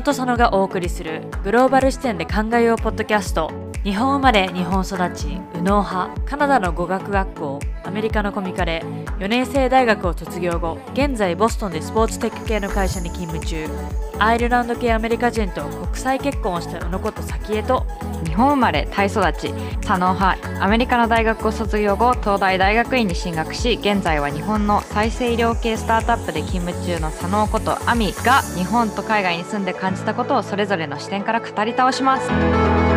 野と佐野がお送りするグローバル視点で考えようポッドキャスト。日本生まれ日本育ち右脳派カナダの語学学校アメリカのコミカレ4年生大学を卒業後現在ボストンでスポーツテック系の会社に勤務中アイルランド系アメリカ人と国際結婚をした宇野こと早紀江と日本生まれタイ育ち左脳派アメリカの大学を卒業後東大大学院に進学し現在は日本の再生医療系スタートアップで勤務中の左脳ことアミが日本と海外に住んで感じたことをそれぞれの視点から語り倒します。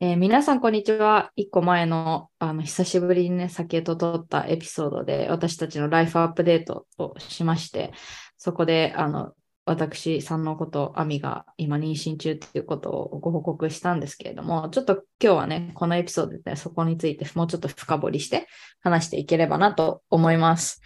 えー皆さん、こんにちは。一個前の、あの、久しぶりにね、酒と撮ったエピソードで、私たちのライフアップデートをしまして、そこで、あの、私、さんのこと、アミが今妊娠中っていうことをご報告したんですけれども、ちょっと今日はね、このエピソードで、ね、そこについてもうちょっと深掘りして話していければなと思います。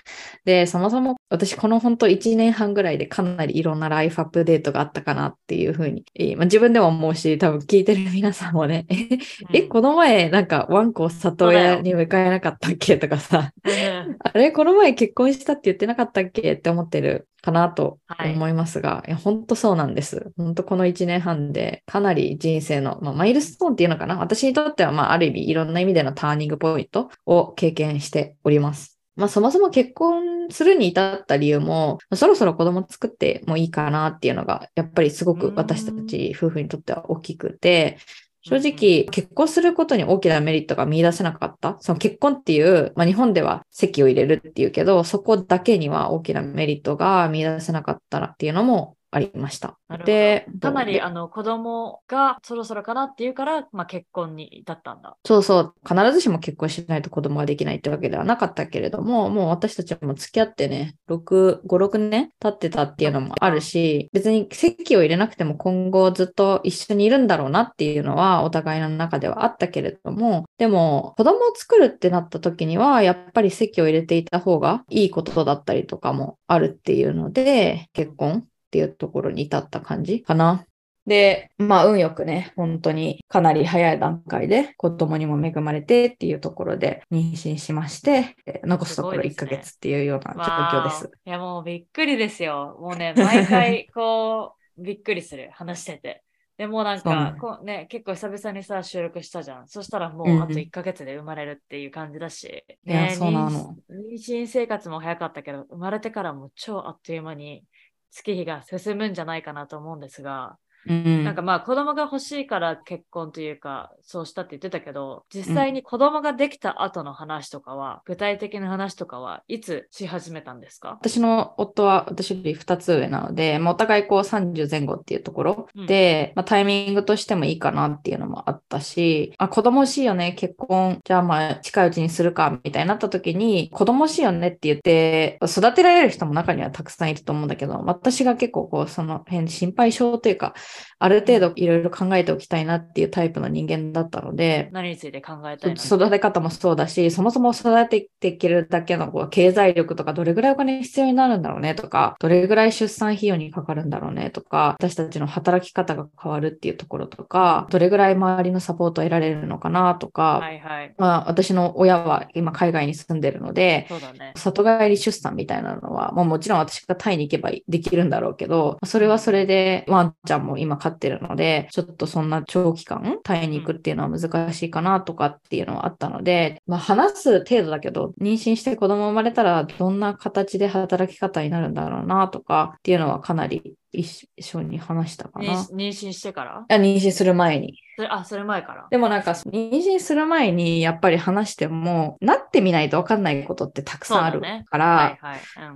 で、そもそも私この本当1年半ぐらいでかなりいろんなライフアップデートがあったかなっていうふうに、えーまあ、自分でも思うし、多分聞いてる皆さんもね、え、えこの前なんかワンコを里親に迎えなかったっけとかさ、うんあれこの前結婚したって言ってなかったっけって思ってるかなとはい思いますが、いや本当そうなんです。本当この1年半でかなり人生の、まあ、マイルストーンっていうのかな私にとってはまあある意味いろんな意味でのターニングポイントを経験しております。まあそもそも結婚するに至った理由も、そろそろ子供作ってもいいかなっていうのが、やっぱりすごく私たち夫婦にとっては大きくて、正直、結婚することに大きなメリットが見出せなかった？その結婚っていう、まあ、日本では籍を入れるっていうけど、そこだけには大きなメリットが見出せなかったらっていうのもありました。で、かなりであの子供がそろそろかなっていうから、まあ、結婚に至ったんだ。そうそう、必ずしも結婚しないと子供ができないってわけではなかったけれども、もう私たちも付き合ってね、6、5、6年経ってたっていうのもあるし、別に籍を入れなくても今後ずっと一緒にいるんだろうなっていうのはお互いの中ではあったけれども、でも子供を作るってなった時には、やっぱり籍を入れていた方がいいことだったりとかもあるっていうので、結婚っていうところに至った感じかな。で、まあ、運よくね、本当にかなり早い段階で子供にも恵まれてっていうところで妊娠しまして、えー残すところ1すごいですねヶ月っていうような状況ですわ。ーいやもうびっくりですよ。もうね、毎回こう、びっくりする、話してて。でもうなんかこう、ね、結構久々にさ、収録したじゃん。そしたらもうんううんあと1ヶ月で生まれるっていう感じだし。いやねそうなの妊娠生活も早かったけど、生まれてからも超あっという間に月日が進むんじゃないかなと思うんですが、うん。なんかまあ子供が欲しいから結婚というかそうしたって言ってたけど実際に子供ができた後の話とかは、具体的な話とかはいつし始めたんですか？私の夫は私より2つ上なので、まあお互いこう30前後っていうところで、まあ、タイミングとしてもいいかなっていうのもあったし、あ、子供欲しいよね、結婚、じゃあまあ近いうちにするか、みたいになった時に、子供欲しいよねって言って、育てられる人も中にはたくさんいると思うんだけど、私が結構こう、その辺心配性というか、ある程度いろいろ考えておきたいなっていうタイプの人間だったので、何について考えたいの？育て方もそうだし、そもそも育てていけるだけのこう経済力とか、どれぐらいお金必要になるんだろうねとか、どれぐらい出産費用にかかるんだろうねとか、私たちの働き方が変わるっていうところとか、どれぐらい周りのサポートを得られるのかなとか、はいはい。まあ私の親は今海外に住んでるので、そうだね。里帰り出産みたいなのは、まあ、もちろん私がタイに行けばできるんだろうけど、それはそれでワンちゃんも今飼ってるので、ちょっとそんな長期間耐えに行くっていうのは難しいかなとかっていうのはあったので、まあ話す程度だけど、妊娠して子供生まれたらどんな形で働き方になるんだろうなとかっていうのはかなり一緒に話したか妊な。妊娠してから？あ妊娠する前に。それあ、それ前から。でもなんか、妊娠する前にやっぱり話しても、なってみないと分かんないことってたくさんあるから、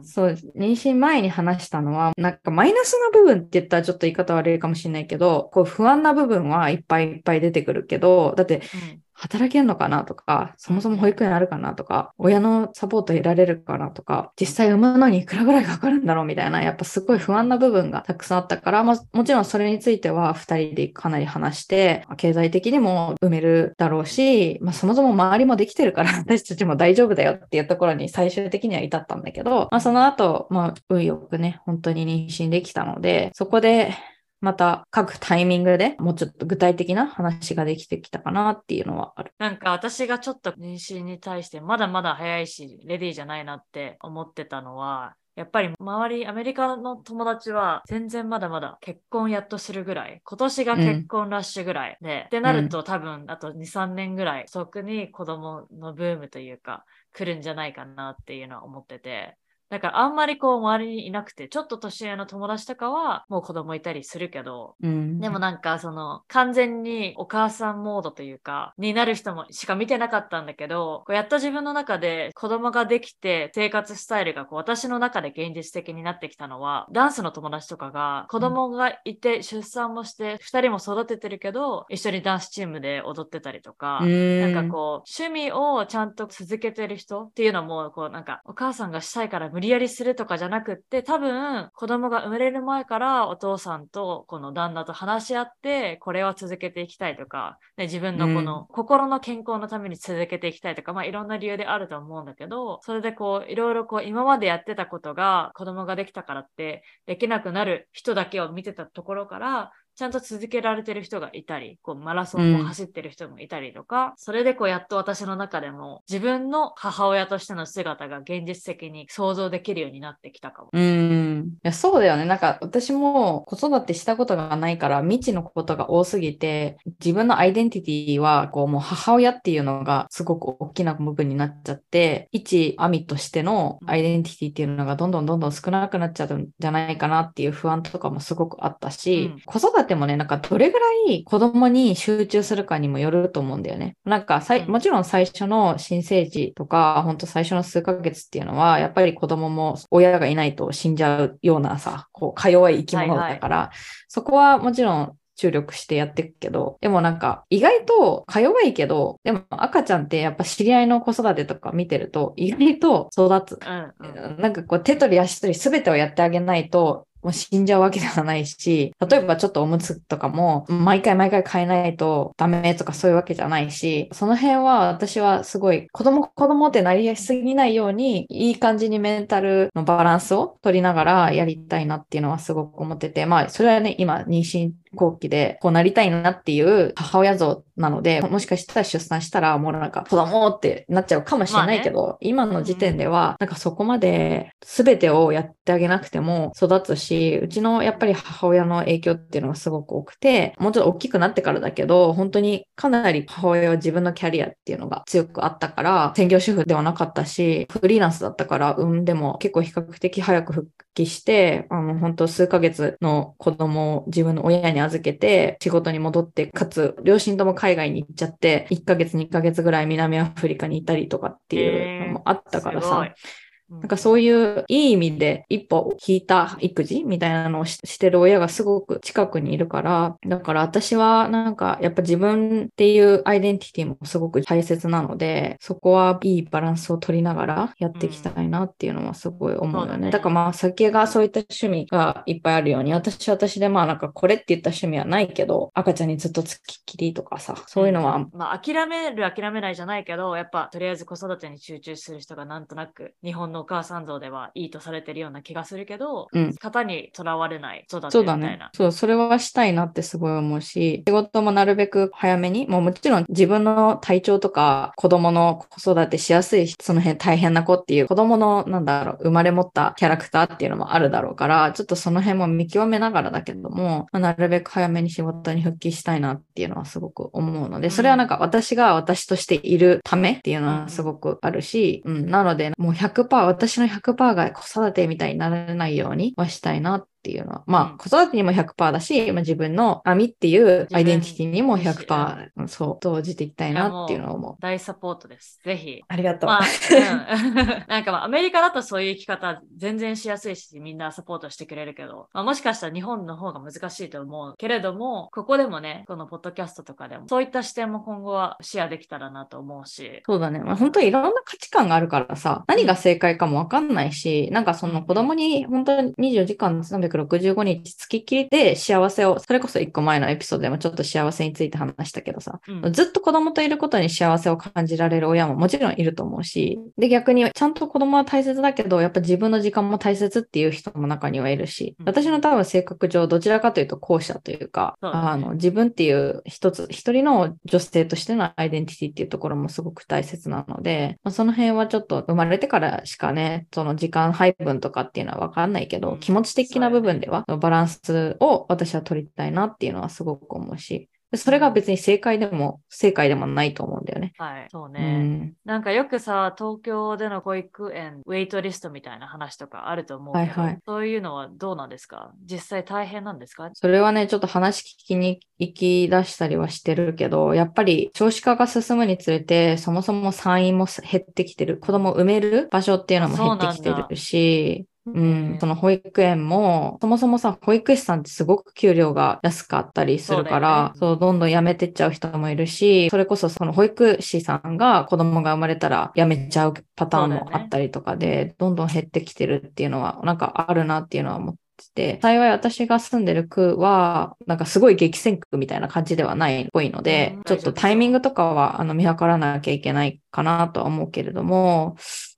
そう、妊娠前に話したのは、なんかマイナスな部分って言ったらちょっと言い方悪いかもしれないけど、こう不安な部分はいっぱいいっぱい出てくるけど、だってうん働けんのかなとか、そもそも保育園あるかなとか、親のサポート得られるかなとか、実際産むのにいくらぐらいかかるんだろうみたいな、やっぱすごい不安な部分がたくさんあったから、まあもちろんそれについては二人でかなり話して、経済的にも埋めるだろうし、まあそもそも周りもできてるから 私たちも大丈夫だよっていうところに最終的には至ったんだけど、まあその後、まあ運よくね、本当に妊娠できたので、そこでまた各タイミングでもうちょっと具体的な話ができてきたかなっていうのはある。なんか私がちょっと妊娠に対してまだまだ早いし、レディーじゃないなって思ってたのは、やっぱり周り、アメリカの友達は全然まだまだ結婚やっとするぐらい、今年が結婚ラッシュぐらいで、ってなると多分あと2、3年ぐらい、即に子供のブームというか、来るんじゃないかなっていうのは思ってて、だからあんまりこう周りにいなくて、ちょっと年上の友達とかはもう子供いたりするけど、うん、でもなんかその完全にお母さんモードというか、になる人もしか見てなかったんだけど、こうやっと自分の中で子供ができて生活スタイルがこう私の中で現実的になってきたのは、ダンスの友達とかが子供がいて出産もして二人も育ててるけど、一緒にダンスチームで踊ってたりとか、うん。なんかこう趣味をちゃんと続けてる人っていうのも、こうなんかお母さんがしたいから無理やりするとかじゃなくって、多分子供が生まれる前からお父さんとこの旦那と話し合って、これは続けていきたいとか、ね、自分のこの心の健康のために続けていきたいとか、まあいろんな理由であると思うんだけど、それでこういろいろこう今までやってたことが子供ができたからってできなくなる人だけを見てたところから、ちゃんと続けられてる人がいたり、こうマラソンも走ってる人もいたりとか、それでこうやっと私の中でも自分の母親としての姿が現実的に想像できるようになってきたかも。うん。いや、そうだよね。なんか私も子育てしたことがないから未知のことが多すぎて、自分のアイデンティティはこうもう母親っていうのがすごく大きな部分になっちゃって、一アミとしてのアイデンティティっていうのがどんどんどんどん少なくなっちゃうんじゃないかなっていう不安とかもすごくあったし、うん子育てもね、なんかどれぐらい子供に集中するかにもよると思うんだよね。なんかさい、うんもちろん最初の新生児とか、本当最初の数ヶ月っていうのは、やっぱり子供も親がいないと死んじゃうようなさ、こう、か弱い生き物だから、そこはもちろん注力してやっていくけど、でもなんか意外とか弱いけど、でも赤ちゃんってやっぱ知り合いの子育てとか見てると意外と育つ。うんうん。なんかこう手取り足取り全てをやってあげないと、もう死んじゃうわけではないし、例えばちょっとおむつとかも、毎回毎回変えないとダメとかそういうわけじゃないし、その辺は私はすごい子供子供ってなりすぎないように、いい感じにメンタルのバランスを取りながらやりたいなっていうのはすごく思ってて、まあそれはね、今妊娠後期でこうなりたいなっていう母親像なので、もしかしたら出産したらもうなんか子供ってなっちゃうかもしれないけど、今の時点ではなんかそこまで全てをやってあげなくても育つし、うちのやっぱり母親の影響っていうのがすごく多くて、もうちょっと大きくなってからだけど、本当にかなり母親は自分のキャリアっていうのが強くあったから、専業主婦ではなかったし、フリーランスだったから産んでも結構比較的早く復帰して、あの本当数ヶ月の子供を自分の親に預けて仕事に戻って、かつ両親とも海外に行っちゃって、1ヶ月2ヶ月ぐらい南アフリカにいたりとかっていうのもあったからさ、えーなんかそういういい意味で一歩引いた育児みたいなのをししてる親がすごく近くにいるから、だから私はなんかやっぱ自分っていうアイデンティティもすごく大切なので、そこはいいバランスを取りながらやっていきたいなっていうのはすごい思うよね。そうだねだからまあ先がそういった趣味がいっぱいあるように、私は私でまあなんかこれって言った趣味はないけど、赤ちゃんにずっとつきっきりとかさ、そういうのはまあ、諦める諦めないじゃないけど、やっぱとりあえず子育てに集中する人がなんとなく日本のお母さん像ではいいとされてるような気がするけど、うん型にとらわれない育てそうだみたいな。。ねそう、それはしたいなってすごい思うし、仕事もなるべく早めに、もうもちろん自分の体調とか子供の子育てしやすい、その辺大変な子っていう子供のなんだろう、生まれ持ったキャラクターっていうのもあるだろうから、ちょっとその辺も見極めながらだけども、まあなるべく早めに仕事に復帰したいなっていうのはすごく思うので、それはなんか私が私としているためっていうのはすごくあるし、うん、なのでもう100%、私の100%が子育てみたいにならないようにはしたいなっていうのは、まあ、うん子育てにも100%だし、まあ、自分の網っていうアイデンティティにも自分100%、うんそう、投じていきたいなっていうのを思う。大サポートです。ぜひ。ありがとう。まあ、うん、なんかまあアメリカだとそういう生き方全然しやすいし、みんなサポートしてくれるけど、まあ、もしかしたら日本の方が難しいと思うけれども、ここでもね、このポッドキャストとかでも、そういった視点も今後はシェアできたらなと思うし、そうだね。まあ、本当にいろんな価値観があるからさ、何が正解かもわかんないし、なんかその子供に本当に24時間365日月きりで幸せを、それこそ1個前のエピソードでもちょっと幸せについて話したけどさ、うん。ずっと子供といることに幸せを感じられる親ももちろんいると思うし、で逆にちゃんと子供は大切だけど、やっぱ自分の時間も大切っていう人も中にはいるし、うん。私の多分性格上どちらかというと後者というか、そうあの自分っていう一つ、一人の女性としてのアイデンティティっていうところもすごく大切なので、まあ、その辺はちょっと生まれてからしかね、その時間配分とかっていうのはわかんないけど、うん。気持ち的な部分ではバランスを私は取りたいなっていうのはすごく思うし、でそれが別に正解でも不正解でもないと思うんだよね。はい。そううね。ん。なんかよくさ、東京での保育園、ウェイトリストみたいな話とかあると思うけど、はいはいそういうのはどうなんですか？実際大変なんですか？それはね、ちょっと話聞きに行き出したりはしてるけど、やっぱり少子化が進むにつれて、そもそも産院も減ってきてる。子供を産める場所っていうのも減ってきてるし、うん、その保育園も、そもそもさ、保育士さんってすごく給料が安かったりするから、そそう,、どんどん辞めてっちゃう人もいるし、それこそその保育士さんが子供が生まれたら辞めちゃうパターンもあったりとかで、どんどん減ってきてるっていうのは、なんかあるなっていうのは思ってて、幸い私が住んでる区は、なんかすごい激戦区みたいな感じではないっぽいので、うん。ちょっとタイミングとかはあの見計らなきゃいけないかなとは思うけれども、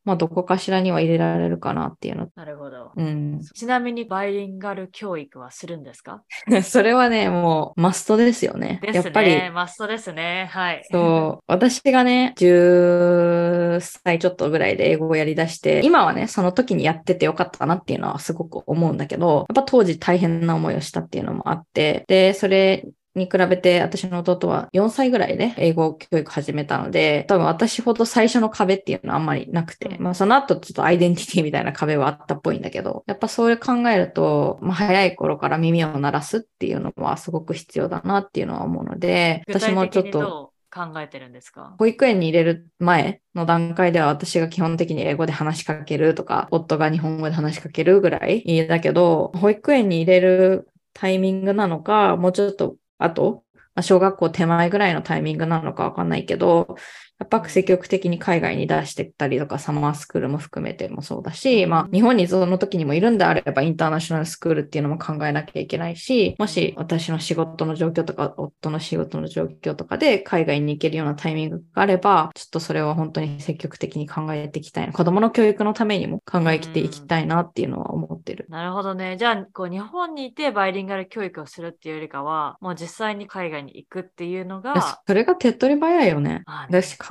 まあどこかしらには入れられるかなっていうの。なるほど。うん。ちなみにバイリンガル教育はするんですか？それはね、もうマストですよね。ですね。やっぱり、マストですね。はい。そう、私がね、10歳ちょっとぐらいで英語をやり出して、今はね、その時にやっててよかったなっていうのはすごく思うんだけど、やっぱ当時大変な思いをしたっていうのもあって、で、それに比べて私の弟は4歳ぐらいで英語教育始めたので、多分私ほど最初の壁っていうのはあんまりなくて、うん。まあその後ちょっとアイデンティティみたいな壁はあったっぽいんだけど、やっぱそれ考えると、まあ早い頃から耳を鳴らすっていうのはすごく必要だなっていうのは思うので、私もちょっと考えてるんですか？保育園に入れる前の段階では私が基本的に英語で話しかけるとか、夫が日本語で話しかけるぐらいだけど、保育園に入れるタイミングなのか、もうちょっと後、まあ小学校手前ぐらいのタイミングなのかわかんないけど、やっぱ積極的に海外に出してったりとか、サマースクールも含めてもそうだし、うんまあ日本にその時にもいるんであればインターナショナルスクールっていうのも考えなきゃいけないし、もし私の仕事の状況とか、夫の仕事の状況とかで海外に行けるようなタイミングがあれば、ちょっとそれは本当に積極的に考えていきたいな。子供の教育のためにも考えていきたいなっていうのは思ってる。なるほどね。じゃあ、こう、日本にいてバイリンガル教育をするっていうよりかは、もう実際に海外に行くっていうのが、それが手っ取り早いよね。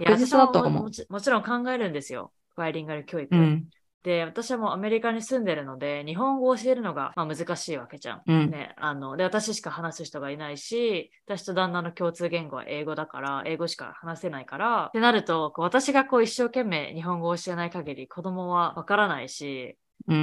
確実だと思ういや私もも。ちろん考えるんですよ。バイリンガル教育。うん。で、私はもうアメリカに住んでるので、日本語を教えるのが、まあ、難しいわけじゃん。うん。ね、あの、で、私しか話す人がいないし、私と旦那の共通言語は英語だから、英語しか話せないから、ってなると、こう私がこう一生懸命日本語を教えない限り子供はわからないし、うん、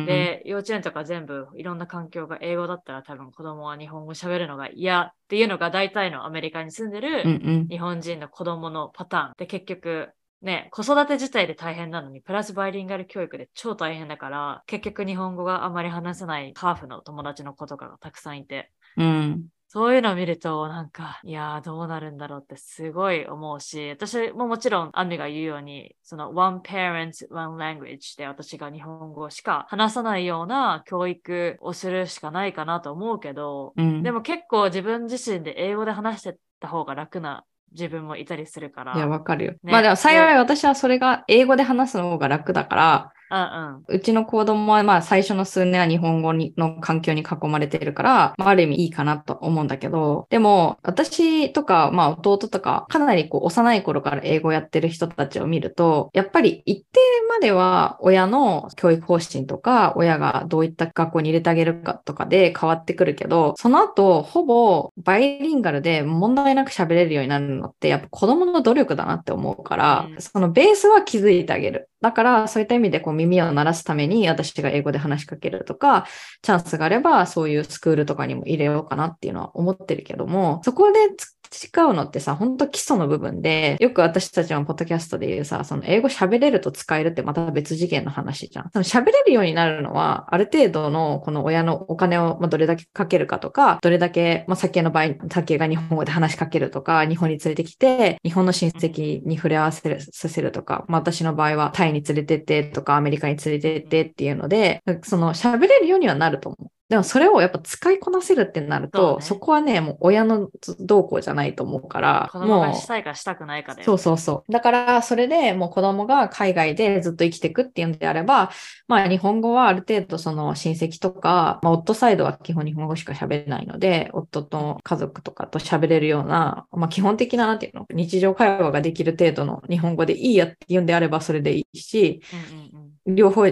で、幼稚園とか全部いろんな環境が英語だったら多分子供は日本語喋るのが嫌っていうのが大体のアメリカに住んでるん。日本人の子供のパターン。で、結局、ね、子育て自体で大変なのに、プラスバイリンガル教育で超大変だから、結局日本語があまり話せないハーフの友達の子とかがたくさんいて、うん。そういうのを見ると、なんか、いやー、どうなるんだろうってすごい思うし、私ももちろん、アミが言うように、その、one parent, one language で私が日本語しか話さないような教育をするしかないかなと思うけど、うん。でも結構自分自身で英語で話してた方が楽な自分もいたりするから。いや、わかるよ。ねまあでも幸い私はそれが英語で話すの方が楽だから、うんうん。うちの子供はまあ最初の数年は日本語にの環境に囲まれてるから、まあ、ある意味いいかなと思うんだけど、でも私とかまあ弟とかかなりこう幼い頃から英語やってる人たちを見ると、やっぱり一定までは親の教育方針とか、親がどういった学校に入れてあげるかとかで変わってくるけど、その後ほぼバイリンガルで問題なく喋れるようになるのってやっぱ子供の努力だなって思うから、うんそのベースは気づいてあげる。だから、そういった意味でこう耳を鳴らすために私が英語で話しかけるとか、チャンスがあればそういうスクールとかにも入れようかなっていうのは思ってるけども、そこで違うのってさ、本当基礎の部分で、よく私たちのポッドキャストで言うさ、その英語喋れると使えるってまた別次元の話じゃん。その喋れるようになるのは、ある程度のこの親のお金をどれだけかけるかとか、どれだけ、まあ、先の場合、先が日本語で話しかけるとか、日本に連れてきて、日本の親戚に触れ合わせるさせるとか、まあ、私の場合はタイに連れてってとか、アメリカに連れてってっていうので、その喋れるようにはなると思う。でもそれをやっぱ使いこなせるってなると、そ,、ねこはね、もう親の動向じゃないと思うから、子供もうがしたいかしたくないかで。そうそうそう。だから、それでもう子供が海外でずっと生きていくっていうんであれば、まあ日本語はある程度その親戚とか、まあ夫サイドは基本日本語しか喋れないので、夫と家族とかと喋れるような、まあ基本的ななんていうの、日常会話ができる程度の日本語でいいやっていうんであればそれでいいし、うんうんうん。両方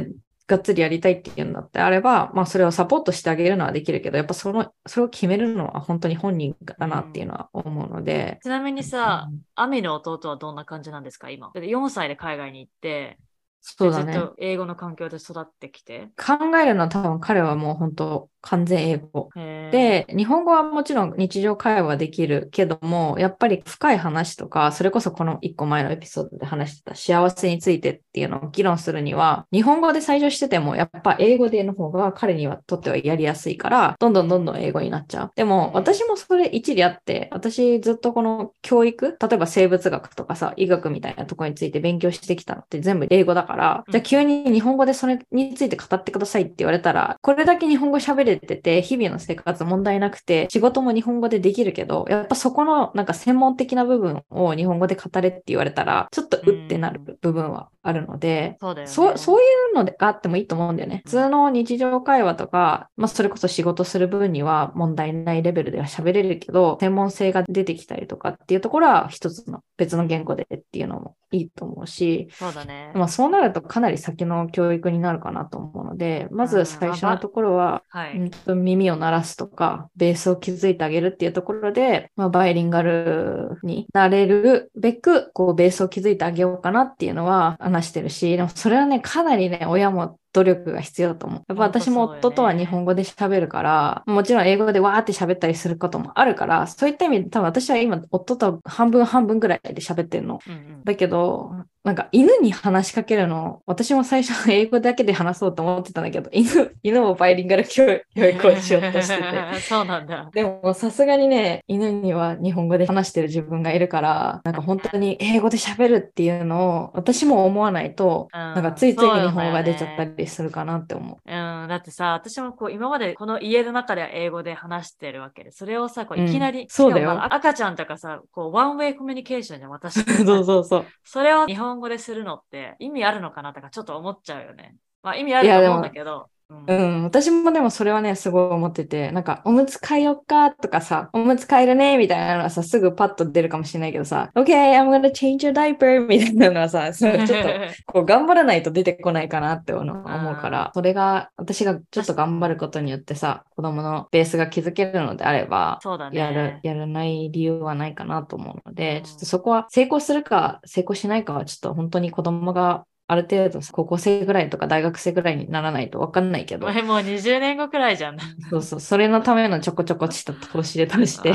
がっつりやりたいっていうんだってあれば、まあそれをサポートしてあげるのはできるけど、やっぱその、それを決めるのは本当に本人だなっていうのは思うので。ちなみにさうん、アミの弟はどんな感じなんですか、今？だって4歳で海外に行って、そうだね。ずっと英語の環境で育ってきて。考えるのは多分彼はもう本当完全英語。で、日本語はもちろん日常会話できるけども、やっぱり深い話とか、それこそこの一個前のエピソードで話してた幸せについてっていうのを議論するには、日本語で最初してても、やっぱ英語での方が彼にはとってはやりやすいから、どんどんどんどん英語になっちゃう。でも、私もそれ一理あって、私ずっとこの教育、例えば生物学とかさ、医学みたいなところについて勉強してきたのって全部英語だから、じゃあ急に日本語でそれについて語ってくださいって言われたら、これだけ日本語喋れてて、日々の生活問題なくて、仕事も日本語でできるけど、やっぱそこのなんか専門的な部分を日本語で語れって言われたら、ちょっとうってなる部分はあるので、そうだよね。そう、そういうのがあってもいいと思うんだよね。普通の日常会話とか、まあそれこそ仕事する分には問題ないレベルでは喋れるけど、専門性が出てきたりとかっていうところは一つの別の言語でっていうのもいいと思うし、そうだね。まあそうなるとかなり先の教育になるかなと思うので、まず最初のところは、はい。うんと耳を鳴らすとか、ベースを築いてあげるっていうところで、まあ、バイリンガルになれるべく、こう、ベースを築いてあげようかなっていうのは話してるし、でもそれはね、かなりね、親も努力が必要だと思う。やっぱ私も夫とは日本語で喋るから、もちろん英語でわーって喋ったりすることもあるから、そういった意味で多分私は今夫と半分半分ぐらいで喋ってるの。うんうんだけど、なんか犬に話しかけるの、私も最初英語だけで話そうと思ってたんだけど、犬、犬もバイリンガル教教育をしようとしてて。そうなんだ。でもさすがにね、犬には日本語で話してる自分がいるから、なんか本当に英語で喋るっていうのを私も思わないと、ななんかついつい日本語が出ちゃったりするかなって思う。うん、だってさ、私もこう今までこの家の中では英語で話してるわけで、それをさ、こううんいきなり、そうだよ赤ちゃんとかさ、こうワンウェイコミュニケーションじゃん、私 そうそうそう。それを日本本語でするのって意味あるのかなとかちょっと思っちゃうよね。まあ意味あると思うんだけど。うん。うん、私もでもそれはね、すごい思ってて、なんか、おむつ替えよっかとかさ、おむつ替えるねみたいなのはさ、すぐパッと出るかもしれないけどさ、OK, I'm gonna change your diaper みたいなのはさ、ちょっと、こう頑張らないと出てこないかなって思うから、それが私がちょっと頑張ることによってさ、子供のベースが築けるのであれば、そうだね。やる、やらない理由はないかなと思うので、うん。ちょっとそこは成功するか成功しないかはちょっと本当に子供がある程度高校生ぐらいとか大学生ぐらいにならないとわかんないけど、前もう20年後くらいじゃん。そうそう、それのためのちょこちょこした投資で出して、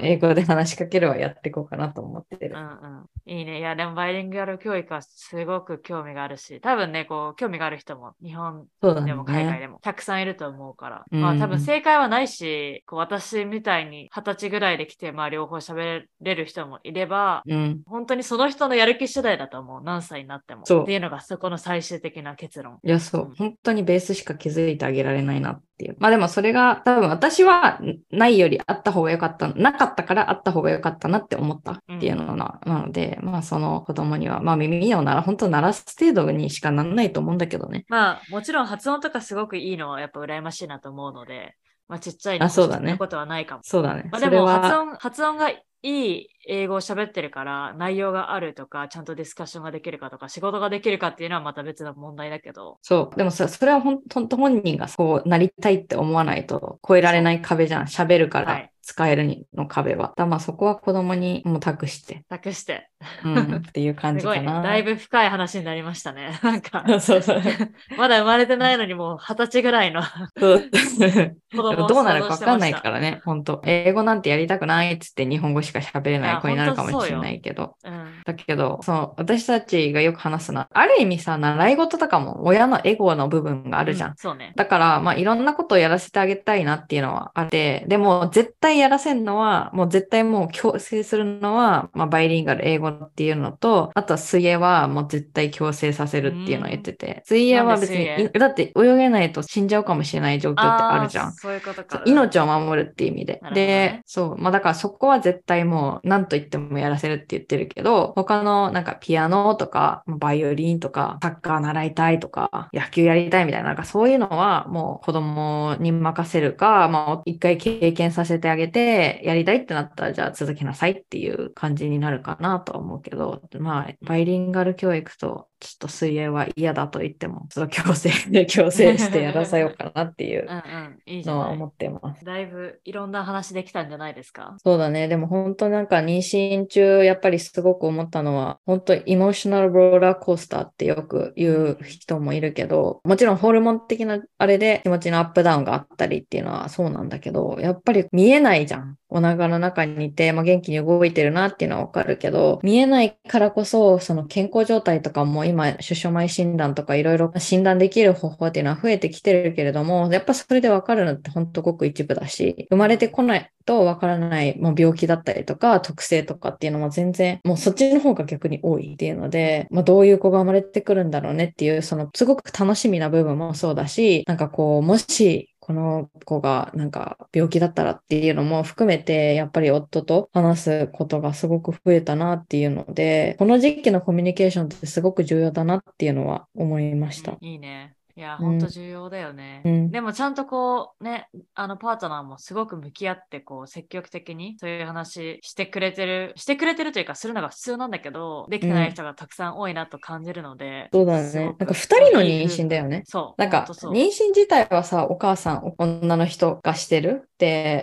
英語で話しかけるはやっていこうかなと思ってるー。うんうん。いいね。いや、でもバイリンガル教育はすごく興味があるし、多分ね、こう、興味がある人も日本。でも海外でもたくさんいると思うから、うんまあ多分正解はないし、こう私みたいに二十歳ぐらいで来て、まあ両方喋れる人もいれば、うん。本当にその人のやる気次第だと思う。何歳になっても。そうっていうのがそこの最終的な結論。いや、そううん。本当にベースしか築いてあげられないなっていう。まあでもそれが多分私はないよりあった方が良かった、なかったからあった方が良かったなって思ったっていうのな,、なので、まあその子供には、まあ耳をなら、本当鳴らす程度にしかなんないと思うんだけどね。まあもちろん発音とかすごくいいのはやっぱ羨ましいなと思うので、まあちっちゃいのあそうだねことはないかも。そうだね。まあ、でも発は、音、発音がいい英語を喋ってるから、内容があるとか、ちゃんとディスカッションができるかとか、仕事ができるかっていうのはまた別の問題だけど、そう。でもさ、それはほん本当本人がそうなりたいって思わないと超えられない壁じゃん。喋るからはい使えるにの壁は。だまあそこは子供にもう託して、託して。うん、っていう感。じかな。だいぶ深い話になりましたね。なんか、そうそう。まだ生まれてないのにもう二十歳ぐらいのそうどうなるか想像してわかんないからね、本当英語なんてやりたくないっつって日本語しか喋れない子になるかもしれないけど。うん。だけど、その私たちがよく話すのは、ある意味さ、習い事とかも親のエゴの部分があるじゃん。うそうね。だから、まあ、いろんなことをやらせてあげたいなっていうのはあって、でも、絶対対やらせるのは、もう絶対もう強制するのは、まあ、バイリンガル英語っていうのと、あとは水泳はもう絶対強制させるっていうのを言ってて、水泳は別にだって泳げないと死んじゃうかもしれない状況ってあるじゃんー。そういうことか。命を守るっていう意味で。で、そう。まあだからそこは絶対もう何と言ってもやらせるって言ってるけど、他のなんかピアノとか、バイオリンとか、サッカー習いたいとか、野球やりたいみたいな、なんかそういうのはもう子供に任せるか、まあ一回経験させてあげて、やりたいってなったらじゃあ続けなさいっていう感じになるかなとは思うけど、まあバイリンガル教育とちょっと水泳は嫌だと言っても、ちょっと強制で 強制してやらさようかなっていううんうん。いいじゃないのは思。ってます。だいぶいろんな話できたんじゃないですか？そうだね。でも本当なんか妊娠中やっぱりすごく思ったのは、本当イモーショナルローラーコースターってよく言う人もいるけど、もちろんホルモン的なあれで気持ちのアップダウンがあったりっていうのはそうなんだけど、やっぱり見えないじゃん。お腹の中にいて、まあ、元気に動いてるなっていうのはわかるけど、見えないからこそ、その健康状態とかも今、今出生前診断とかいろいろ診断できる方法っていうのは増えてきてるけれども、やっぱそれでわかるのって本当ごく一部だし、生まれてこないとわからない、もう病気だったりとか、特性とかっていうのも全然、もうそっちの方が逆に多いっていうので、まあ、どういう子が生まれてくるんだろうねっていう、そのすごく楽しみな部分もそうだし、なんかこう、もし、この子がなんか病気だったらっていうのも含めて、やっぱり夫と話すことがすごく増えたなっていうので、この時期のコミュニケーションってすごく重要だなっていうのは思いました。いいね。いや、うんほんと重要だよね。うんでもちゃんとこうね、あのパートナーもすごく向き合ってこう積極的にそういう話してくれてる、してくれてるというかするのが普通なんだけど、できてない人がたくさん多いなと感じるので。そうだね。なんか二人の妊娠だよね。そう。なんか妊娠自体はさ、お母さん、女の人がしてるで、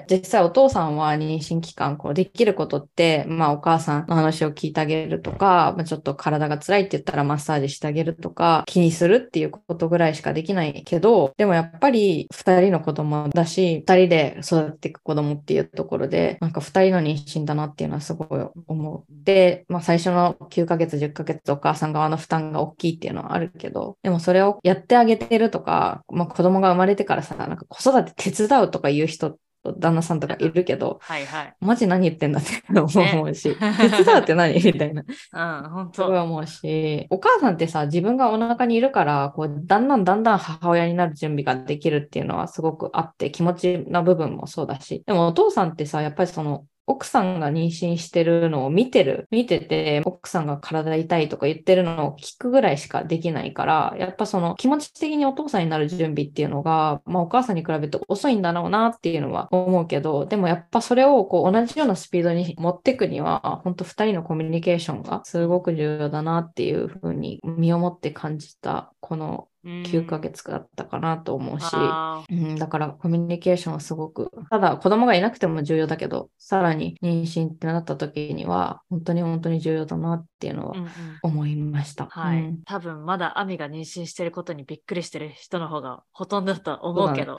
実際お父さんは妊娠期間、こうできることって、まあお母さんの話を聞いてあげるとか、まあ、ちょっと体が辛いって言ったらマッサージしてあげるとか、気にするっていうことぐらいしかできないけど、でもやっぱり二人の子供だし、二人で育てていく子供っていうところで、なんか二人の妊娠だなっていうのはすごい思う。で、まあ最初の9ヶ月、10ヶ月お母さん側の負担が大きいっていうのはあるけど、でもそれをやってあげてるとか、まあ子供が生まれてからさ、なんか子育て手伝うとかいう人、旦那さんとかいるけど、はいはい。マジ何言ってんだって思うし、ね手伝うって何みたいな。うん、ほんすごいと。思うし、お母さんってさ、自分がお腹にいるから、こう、だんだんだんだん母親になる準備ができるっていうのはすごくあって、気持ちな部分もそうだし、でもお父さんってさ、やっぱりその、奥さんが妊娠してるのを見てる、見てて、奥さんが体痛いとか言ってるのを聞くぐらいしかできないから、やっぱその気持ち的にお父さんになる準備っていうのが、まあお母さんに比べて遅いんだろうなっていうのは思うけど、でもやっぱそれをこう同じようなスピードに持っていくには、本当二人のコミュニケーションがすごく重要だなっていうふうに身をもって感じた、この9ヶ月だったかなと思うし、あうん、だからコミュニケーションはすごく、ただ子供がいなくても重要だけど、さらに妊娠ってなった時には、本当に本当に重要だなっていうのは思いました。はい、うん。多分まだアミが妊娠してることにびっくりしてる人の方がほとんどだと思うけど。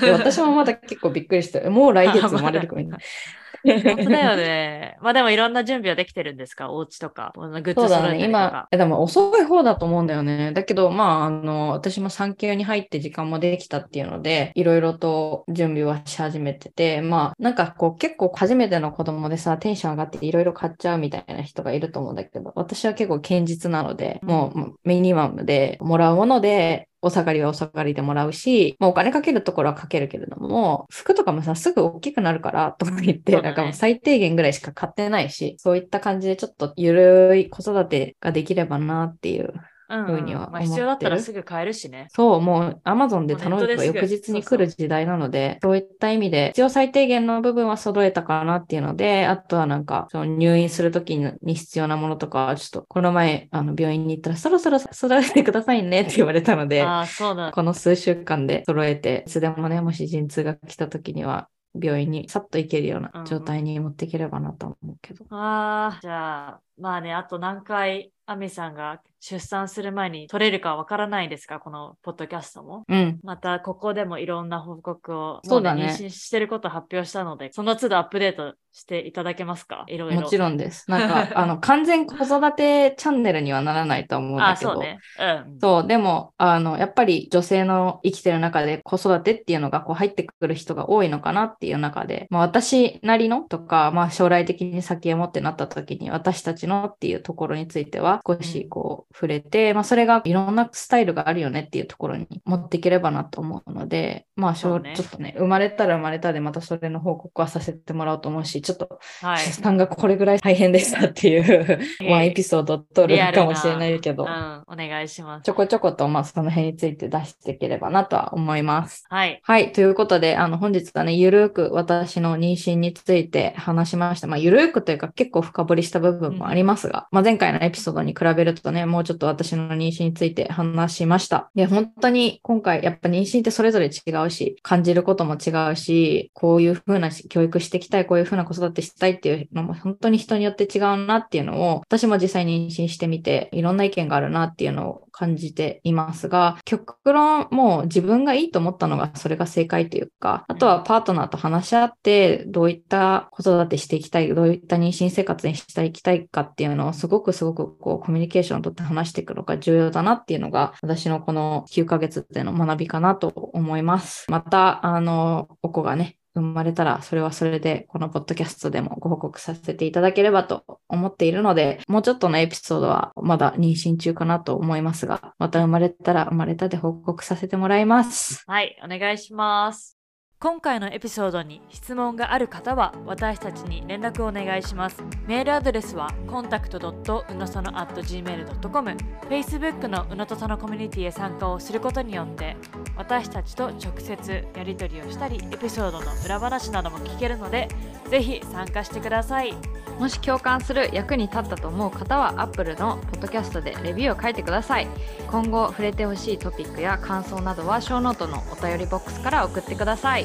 で私もまだ結構びっくりして、もう来月生まれるかもしれない。本当だよね。まあでもいろんな準備はできてるんですか？お家とか、グッズそうだね、今でも遅い方だと思うんだよね。だけど、まあ、あの、私も産休に入って時間もできたっていうので、いろいろと準備はし始めてて、まあ、なんかこう、結構初めての子供でさ、テンション上がっていろいろ買っちゃうみたいな人がいると思うんだけど、私は結構堅実なので、もうミニマムで、もらうもので、お下がりはお下がりでもらうし、まあ、お金かけるところはかけるけれども、服とかもさ、すぐ大きくなるから、とか言って、なんかもう最低限ぐらいしか買ってないし、そういった感じでちょっとゆるい子育てができればなっていう。うん、ふうにはまあ必要だったら思ってすぐ買えるしね。そう、もう Amazon で頼めばネットですぐ翌日に来る時代なので、そういった意味で、必要最低限の部分は揃えたかなっていうので、あとはなんか、その入院するときに必要なものとかは、ちょっと、この前、あの、病院に行ったら、そろそろ揃えてくださいねって 言われたので、ああ、そうだ。この数週間で揃えて、いつでもね、もし陣痛が来た時には、病院にさっと行けるような状態に持っていければなと思うけど。ああ、じゃあ、まあね、あと何回アミさんが出産する前に取れるかわからないですか？このポッドキャストも。うん。またここでもいろんな報告を、そうだねも妊娠してることを発表したので、その都度アップデートしていただけますか？いろいろ。もちろんです。なんか、あの、完全子育てチャンネルにはならないと思うんだあ、けど。そうね。うん。そう、でも、あの、やっぱり女性の生きてる中で子育てっていうのがこう入ってくる人が多いのかなっていう中で、まあ私なりのとか、まあ将来的に先へもってなった時に私たちのっていうところについては少しこう触れて、まあそれがいろんなスタイルがあるよねっていうところに持っていければなと思うので、まあちょっとね、生まれたら生まれたでまたそれの報告はさせてもらおうと思うし、ちょっとはい。出産がこれぐらい大変でしたっていう、ええワンエピソードを撮るかもしれないけど、うん、お願いします。ちょこちょこと、まあ、その辺について出していければなとは思います。はい。はい。ということで、あの、本日はね、ゆるーく私の妊娠について話しました。まあ、ゆるーくというか結構深掘りした部分もありますが、まあ、前回のエピソードに比べるとね、もうちょっと私の妊娠について話しました。で、本当に今回、やっぱ妊娠ってそれぞれ違うし、感じることも違うし、こういうふうな教育していきたい、こういうふうな子育てしたいっていうのも本当に人によって違うなっていうのを、私も実際に妊娠してみて、いろんな意見があるなっていうのを感じていますが、極論もう自分がいいと思ったのがそれが正解というか、あとはパートナーと話し合って、どういった子育てしていきたい、どういった妊娠生活にしていきたいかっていうのをすごくすごくこうこうコミュニケーションをとって話していくのが重要だなっていうのが私のこの9ヶ月での学びかなと思います。また、あの、お子がね、生まれたら、それはそれで、このポッドキャストでもご報告させていただければと思っているので、もうちょっとのエピソードはまだ妊娠中かなと思いますが、また生まれたら生まれたで報告させてもらいます。はい、お願いします。今回のエピソードに質問がある方は私たちに連絡をお願いします。メールアドレスは contact.unosono.gmail.com Facebook のうのとそのコミュニティへ参加をすることによって私たちと直接やり取りをしたりエピソードの裏話なども聞けるのでぜひ参加してください。もし共感する役に立ったと思う方は Apple のポッドキャストでレビューを書いてください今後触れてほしいトピックや感想などはショーノートのお便りボックスから送ってください